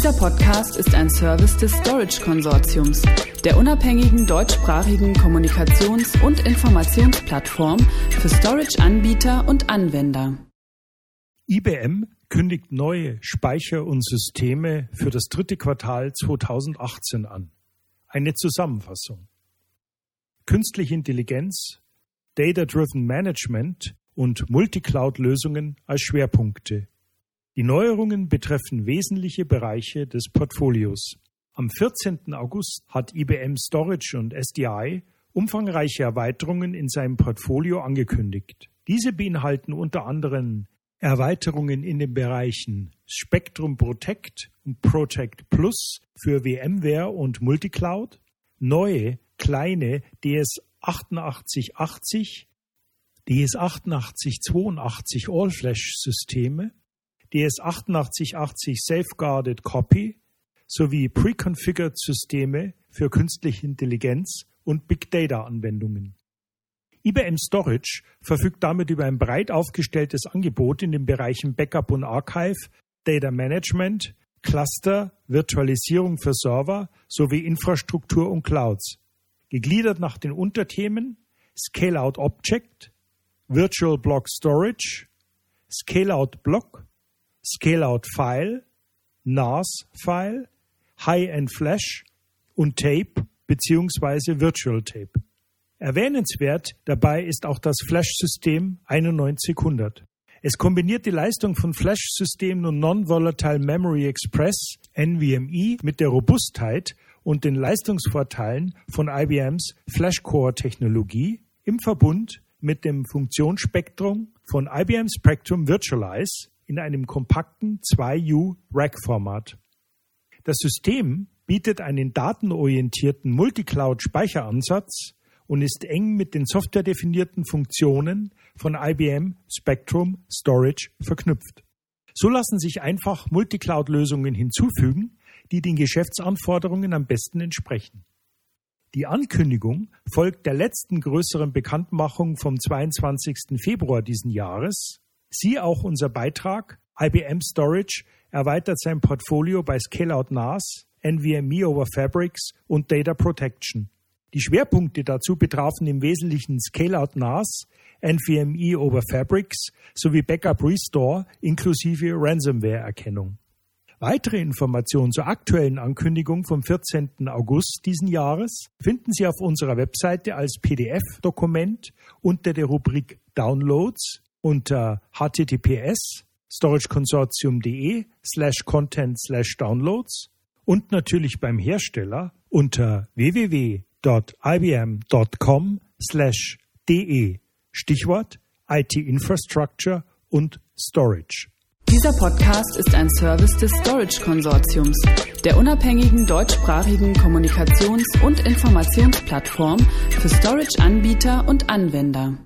Dieser Podcast ist ein Service des Storage Konsortiums, der unabhängigen deutschsprachigen Kommunikations- und Informationsplattform für Storage-Anbieter und Anwender. IBM kündigt neue Speicher und Systeme für das dritte Quartal 2018 an. Eine Zusammenfassung. Künstliche Intelligenz, Data-Driven Management und Multicloud-Lösungen als Schwerpunkte. Die Neuerungen betreffen wesentliche Bereiche des Portfolios. Am 14. August hat IBM Storage und SDI umfangreiche Erweiterungen in seinem Portfolio angekündigt. Diese beinhalten unter anderem Erweiterungen in den Bereichen Spectrum Protect und Protect Plus für VMware und Multicloud, neue kleine DS8880, DS8882 All-Flash-Systeme, DS8880 Safeguarded Copy sowie Preconfigured Systeme für künstliche Intelligenz und Big Data Anwendungen. IBM Storage verfügt damit über ein breit aufgestelltes Angebot in den Bereichen Backup und Archive, Data Management, Cluster, Virtualisierung für Server sowie Infrastruktur und Clouds. Gegliedert nach den Unterthemen Scale-out Object, Virtual Block Storage, Scale-out Block, Scale-out File, NAS File, High-end Flash und Tape bzw. Virtual Tape. Erwähnenswert dabei ist auch das Flash-System 9100. Es kombiniert die Leistung von Flash-Systemen und Non-Volatile Memory Express NVMe mit der Robustheit und den Leistungsvorteilen von IBMs Flash-Core-Technologie im Verbund mit dem Funktionsspektrum von IBM Spectrum Virtualize in einem kompakten 2U Rack-Format. Das System bietet einen datenorientierten Multicloud-Speicheransatz und ist eng mit den softwaredefinierten Funktionen von IBM Spectrum Storage verknüpft. So lassen sich einfach Multicloud-Lösungen hinzufügen, die den Geschäftsanforderungen am besten entsprechen. Die Ankündigung folgt der letzten größeren Bekanntmachung vom 22. Februar diesen Jahres. Siehe auch unser Beitrag IBM Storage erweitert sein Portfolio bei Scale-out NAS, NVMe over Fabrics und Data Protection. Die Schwerpunkte dazu betrafen im Wesentlichen Scale-out NAS, NVMe over Fabrics sowie Backup Restore inklusive Ransomware-Erkennung. Weitere Informationen zur aktuellen Ankündigung vom 14. August diesen Jahres finden Sie auf unserer Webseite als PDF-Dokument unter der Rubrik Downloads unter https storageconsortium.de slash content slash downloads und natürlich beim Hersteller unter www www.ibm.com/de Stichwort IT Infrastructure und Storage. Dieser Podcast ist ein Service des Storage Konsortiums, der unabhängigen deutschsprachigen Kommunikations- und Informationsplattform für Storage-Anbieter und Anwender.